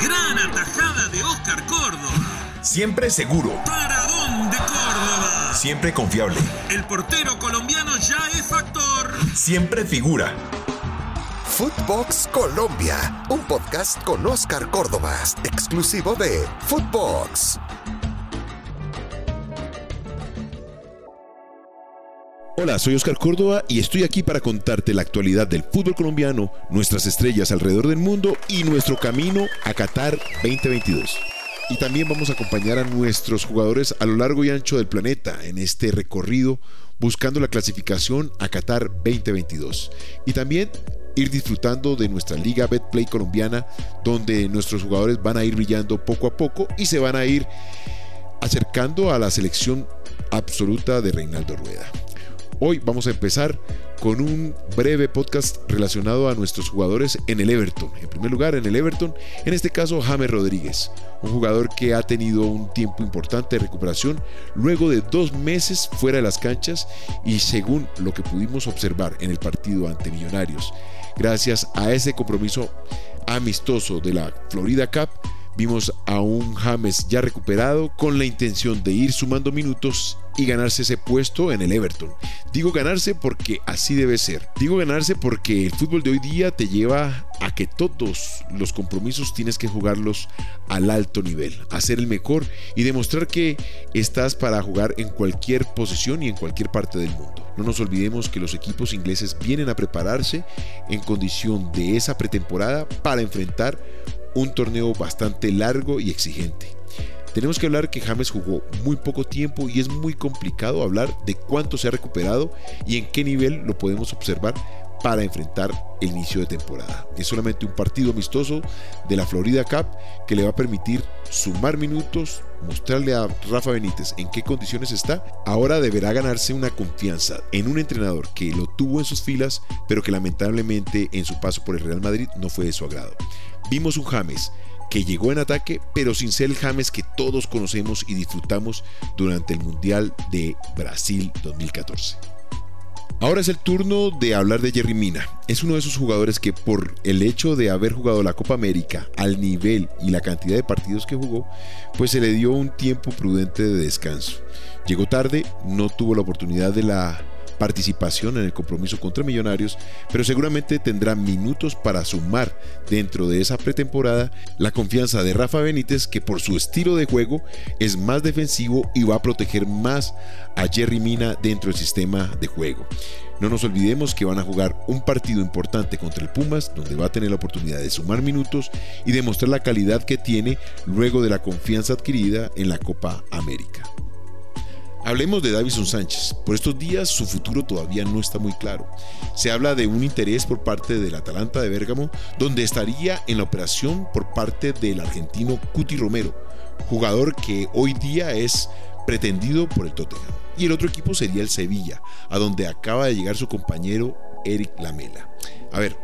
Gran atajada de Oscar Córdoba. Siempre seguro. Paradón de Córdoba. Siempre confiable. El portero colombiano ya es factor. Siempre figura. Footbox Colombia, un podcast con Oscar Córdoba, exclusivo de Footbox. Hola, soy Oscar Córdoba y estoy aquí para contarte la actualidad del fútbol colombiano, nuestras estrellas alrededor del mundo y nuestro camino a Qatar 2022. Y también vamos a acompañar a nuestros jugadores a lo largo y ancho del planeta en este recorrido buscando la clasificación a Qatar 2022. Y también ir disfrutando de nuestra Liga Betplay colombiana, donde nuestros jugadores van a ir brillando poco a poco y se van a ir acercando a la selección absoluta de Reinaldo Rueda. Hoy vamos a empezar con un breve podcast relacionado a nuestros jugadores en el Everton. En primer lugar, en el Everton, en este caso James Rodríguez, un jugador que ha tenido un tiempo importante de recuperación luego de dos meses fuera de las canchas y según lo que pudimos observar en el partido ante Millonarios, gracias a ese compromiso amistoso de la Florida Cup, Vimos a un James ya recuperado con la intención de ir sumando minutos y ganarse ese puesto en el Everton. Digo ganarse porque así debe ser. Digo ganarse porque el fútbol de hoy día te lleva a que todos los compromisos tienes que jugarlos al alto nivel, a ser el mejor y demostrar que estás para jugar en cualquier posición y en cualquier parte del mundo. No nos olvidemos que los equipos ingleses vienen a prepararse en condición de esa pretemporada para enfrentar un torneo bastante largo y exigente. Tenemos que hablar que James jugó muy poco tiempo y es muy complicado hablar de cuánto se ha recuperado y en qué nivel lo podemos observar para enfrentar el inicio de temporada. Es solamente un partido amistoso de la Florida Cup que le va a permitir sumar minutos, mostrarle a Rafa Benítez en qué condiciones está. Ahora deberá ganarse una confianza en un entrenador que lo tuvo en sus filas, pero que lamentablemente en su paso por el Real Madrid no fue de su agrado. Vimos un James que llegó en ataque, pero sin ser el James que todos conocemos y disfrutamos durante el Mundial de Brasil 2014. Ahora es el turno de hablar de Jerry Mina. Es uno de esos jugadores que por el hecho de haber jugado la Copa América al nivel y la cantidad de partidos que jugó, pues se le dio un tiempo prudente de descanso. Llegó tarde, no tuvo la oportunidad de la participación en el compromiso contra Millonarios, pero seguramente tendrá minutos para sumar dentro de esa pretemporada la confianza de Rafa Benítez, que por su estilo de juego es más defensivo y va a proteger más a Jerry Mina dentro del sistema de juego. No nos olvidemos que van a jugar un partido importante contra el Pumas, donde va a tener la oportunidad de sumar minutos y demostrar la calidad que tiene luego de la confianza adquirida en la Copa América. Hablemos de Davison Sánchez. Por estos días su futuro todavía no está muy claro. Se habla de un interés por parte del Atalanta de Bérgamo, donde estaría en la operación por parte del argentino Cuti Romero, jugador que hoy día es pretendido por el Tottenham. Y el otro equipo sería el Sevilla, a donde acaba de llegar su compañero Eric Lamela. A ver,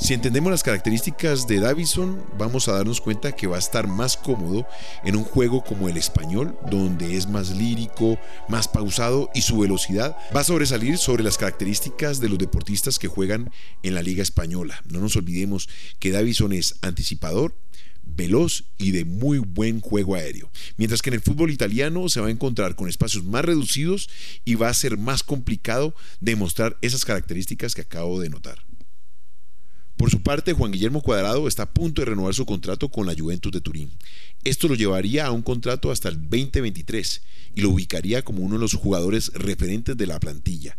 si entendemos las características de Davison, vamos a darnos cuenta que va a estar más cómodo en un juego como el español, donde es más lírico, más pausado y su velocidad va a sobresalir sobre las características de los deportistas que juegan en la Liga Española. No nos olvidemos que Davison es anticipador, veloz y de muy buen juego aéreo. Mientras que en el fútbol italiano se va a encontrar con espacios más reducidos y va a ser más complicado demostrar esas características que acabo de notar. Por su parte, Juan Guillermo Cuadrado está a punto de renovar su contrato con la Juventus de Turín. Esto lo llevaría a un contrato hasta el 2023 y lo ubicaría como uno de los jugadores referentes de la plantilla.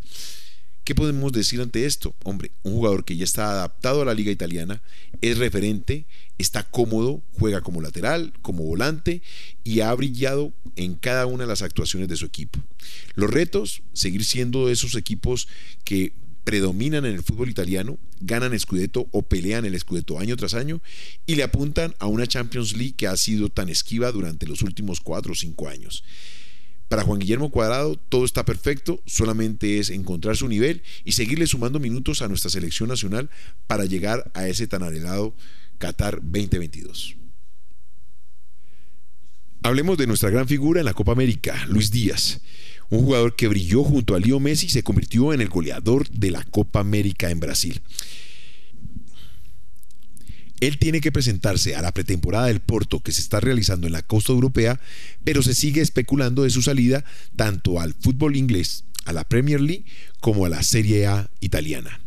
¿Qué podemos decir ante esto? Hombre, un jugador que ya está adaptado a la liga italiana, es referente, está cómodo, juega como lateral, como volante y ha brillado en cada una de las actuaciones de su equipo. Los retos, seguir siendo esos equipos que predominan en el fútbol italiano, ganan Scudetto o pelean el Scudetto año tras año y le apuntan a una Champions League que ha sido tan esquiva durante los últimos cuatro o cinco años. Para Juan Guillermo Cuadrado todo está perfecto, solamente es encontrar su nivel y seguirle sumando minutos a nuestra selección nacional para llegar a ese tan anhelado Qatar 2022. Hablemos de nuestra gran figura en la Copa América, Luis Díaz un jugador que brilló junto a Leo Messi y se convirtió en el goleador de la Copa América en Brasil. Él tiene que presentarse a la pretemporada del Porto que se está realizando en la costa europea, pero se sigue especulando de su salida tanto al fútbol inglés, a la Premier League, como a la Serie A italiana.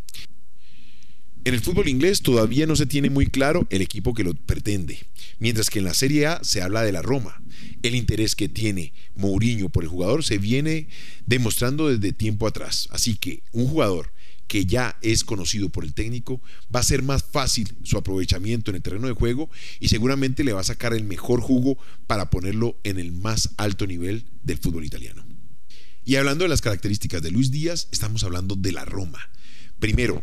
En el fútbol inglés todavía no se tiene muy claro el equipo que lo pretende, mientras que en la Serie A se habla de la Roma. El interés que tiene Mourinho por el jugador se viene demostrando desde tiempo atrás, así que un jugador que ya es conocido por el técnico, va a ser más fácil su aprovechamiento en el terreno de juego y seguramente le va a sacar el mejor jugo para ponerlo en el más alto nivel del fútbol italiano. Y hablando de las características de Luis Díaz, estamos hablando de la Roma. Primero,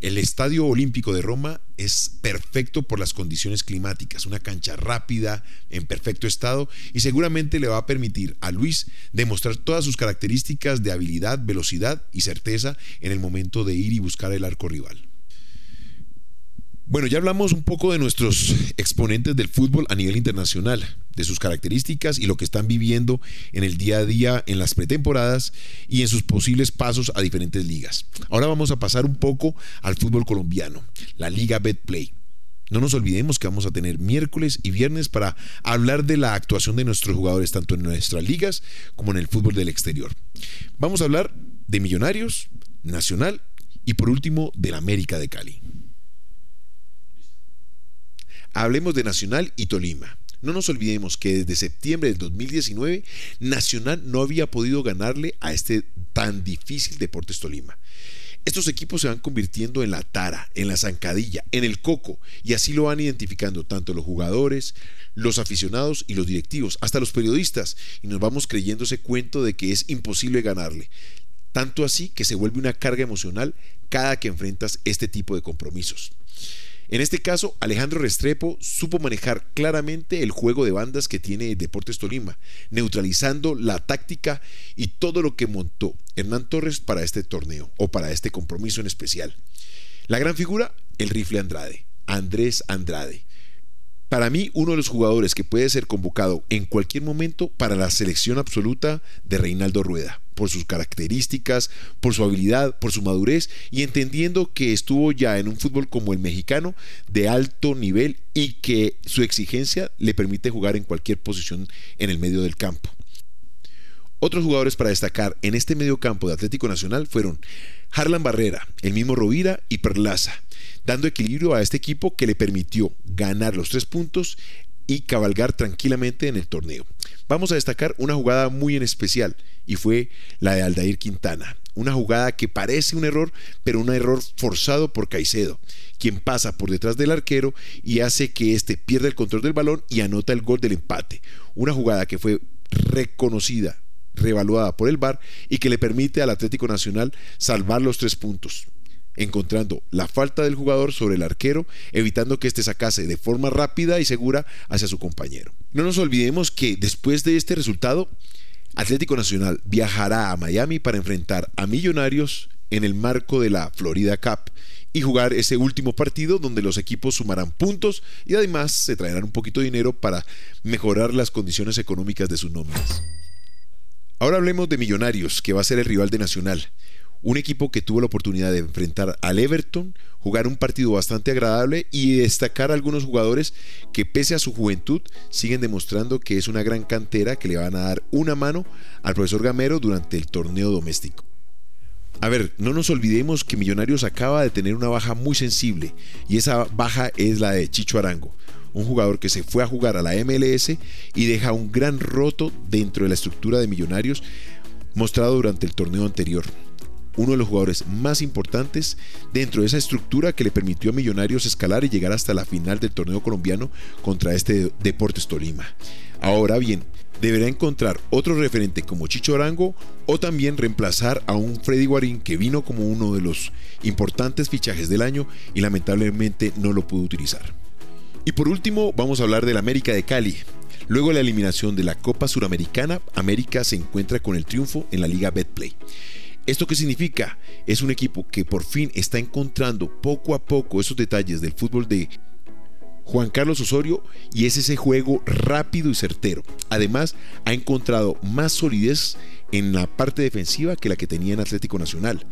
el Estadio Olímpico de Roma es perfecto por las condiciones climáticas, una cancha rápida, en perfecto estado y seguramente le va a permitir a Luis demostrar todas sus características de habilidad, velocidad y certeza en el momento de ir y buscar el arco rival. Bueno, ya hablamos un poco de nuestros exponentes del fútbol a nivel internacional, de sus características y lo que están viviendo en el día a día en las pretemporadas y en sus posibles pasos a diferentes ligas. Ahora vamos a pasar un poco al fútbol colombiano, la Liga Betplay. No nos olvidemos que vamos a tener miércoles y viernes para hablar de la actuación de nuestros jugadores tanto en nuestras ligas como en el fútbol del exterior. Vamos a hablar de Millonarios, Nacional y por último del América de Cali. Hablemos de Nacional y Tolima. No nos olvidemos que desde septiembre del 2019 Nacional no había podido ganarle a este tan difícil Deportes Tolima. Estos equipos se van convirtiendo en la tara, en la zancadilla, en el coco, y así lo van identificando tanto los jugadores, los aficionados y los directivos, hasta los periodistas, y nos vamos creyendo ese cuento de que es imposible ganarle. Tanto así que se vuelve una carga emocional cada que enfrentas este tipo de compromisos. En este caso, Alejandro Restrepo supo manejar claramente el juego de bandas que tiene Deportes Tolima, neutralizando la táctica y todo lo que montó Hernán Torres para este torneo o para este compromiso en especial. La gran figura, el rifle Andrade, Andrés Andrade. Para mí, uno de los jugadores que puede ser convocado en cualquier momento para la selección absoluta de Reinaldo Rueda por sus características, por su habilidad, por su madurez y entendiendo que estuvo ya en un fútbol como el mexicano de alto nivel y que su exigencia le permite jugar en cualquier posición en el medio del campo. Otros jugadores para destacar en este medio campo de Atlético Nacional fueron Harlan Barrera, el mismo Rovira y Perlaza, dando equilibrio a este equipo que le permitió ganar los tres puntos y cabalgar tranquilamente en el torneo. Vamos a destacar una jugada muy en especial y fue la de Aldair Quintana. Una jugada que parece un error, pero un error forzado por Caicedo, quien pasa por detrás del arquero y hace que éste pierda el control del balón y anota el gol del empate. Una jugada que fue reconocida, revaluada por el VAR y que le permite al Atlético Nacional salvar los tres puntos encontrando la falta del jugador sobre el arquero, evitando que éste sacase de forma rápida y segura hacia su compañero. No nos olvidemos que después de este resultado, Atlético Nacional viajará a Miami para enfrentar a Millonarios en el marco de la Florida Cup y jugar ese último partido donde los equipos sumarán puntos y además se traerán un poquito de dinero para mejorar las condiciones económicas de sus nóminas. Ahora hablemos de Millonarios, que va a ser el rival de Nacional. Un equipo que tuvo la oportunidad de enfrentar al Everton, jugar un partido bastante agradable y destacar a algunos jugadores que pese a su juventud siguen demostrando que es una gran cantera que le van a dar una mano al profesor Gamero durante el torneo doméstico. A ver, no nos olvidemos que Millonarios acaba de tener una baja muy sensible y esa baja es la de Chicho Arango, un jugador que se fue a jugar a la MLS y deja un gran roto dentro de la estructura de Millonarios mostrado durante el torneo anterior uno de los jugadores más importantes dentro de esa estructura que le permitió a Millonarios escalar y llegar hasta la final del torneo colombiano contra este Deportes Tolima. Ahora bien, deberá encontrar otro referente como Chicho Arango o también reemplazar a un Freddy Guarín que vino como uno de los importantes fichajes del año y lamentablemente no lo pudo utilizar. Y por último, vamos a hablar del América de Cali. Luego de la eliminación de la Copa Suramericana, América se encuentra con el triunfo en la Liga Betplay. ¿Esto qué significa? Es un equipo que por fin está encontrando poco a poco esos detalles del fútbol de Juan Carlos Osorio y es ese juego rápido y certero. Además, ha encontrado más solidez en la parte defensiva que la que tenía en Atlético Nacional.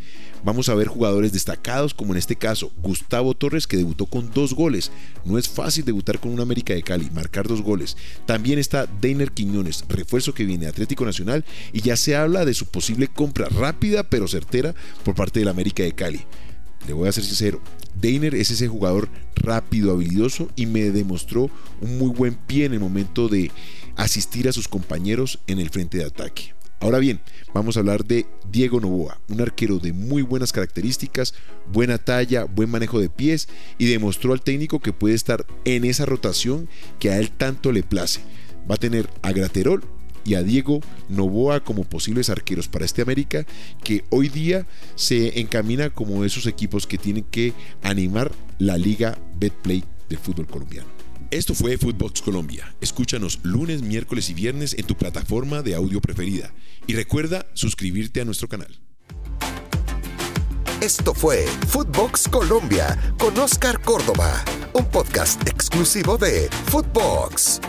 Vamos a ver jugadores destacados como en este caso Gustavo Torres que debutó con dos goles. No es fácil debutar con un América de Cali, marcar dos goles. También está Deiner Quiñones, refuerzo que viene de Atlético Nacional y ya se habla de su posible compra rápida pero certera por parte del América de Cali. Le voy a ser sincero, Deiner es ese jugador rápido, habilidoso y me demostró un muy buen pie en el momento de asistir a sus compañeros en el frente de ataque. Ahora bien, vamos a hablar de Diego Novoa, un arquero de muy buenas características, buena talla, buen manejo de pies y demostró al técnico que puede estar en esa rotación que a él tanto le place. Va a tener a Graterol y a Diego Novoa como posibles arqueros para este América que hoy día se encamina como esos equipos que tienen que animar la liga Betplay del fútbol colombiano. Esto fue Footbox Colombia. Escúchanos lunes, miércoles y viernes en tu plataforma de audio preferida. Y recuerda suscribirte a nuestro canal. Esto fue Footbox Colombia con Oscar Córdoba, un podcast exclusivo de Footbox.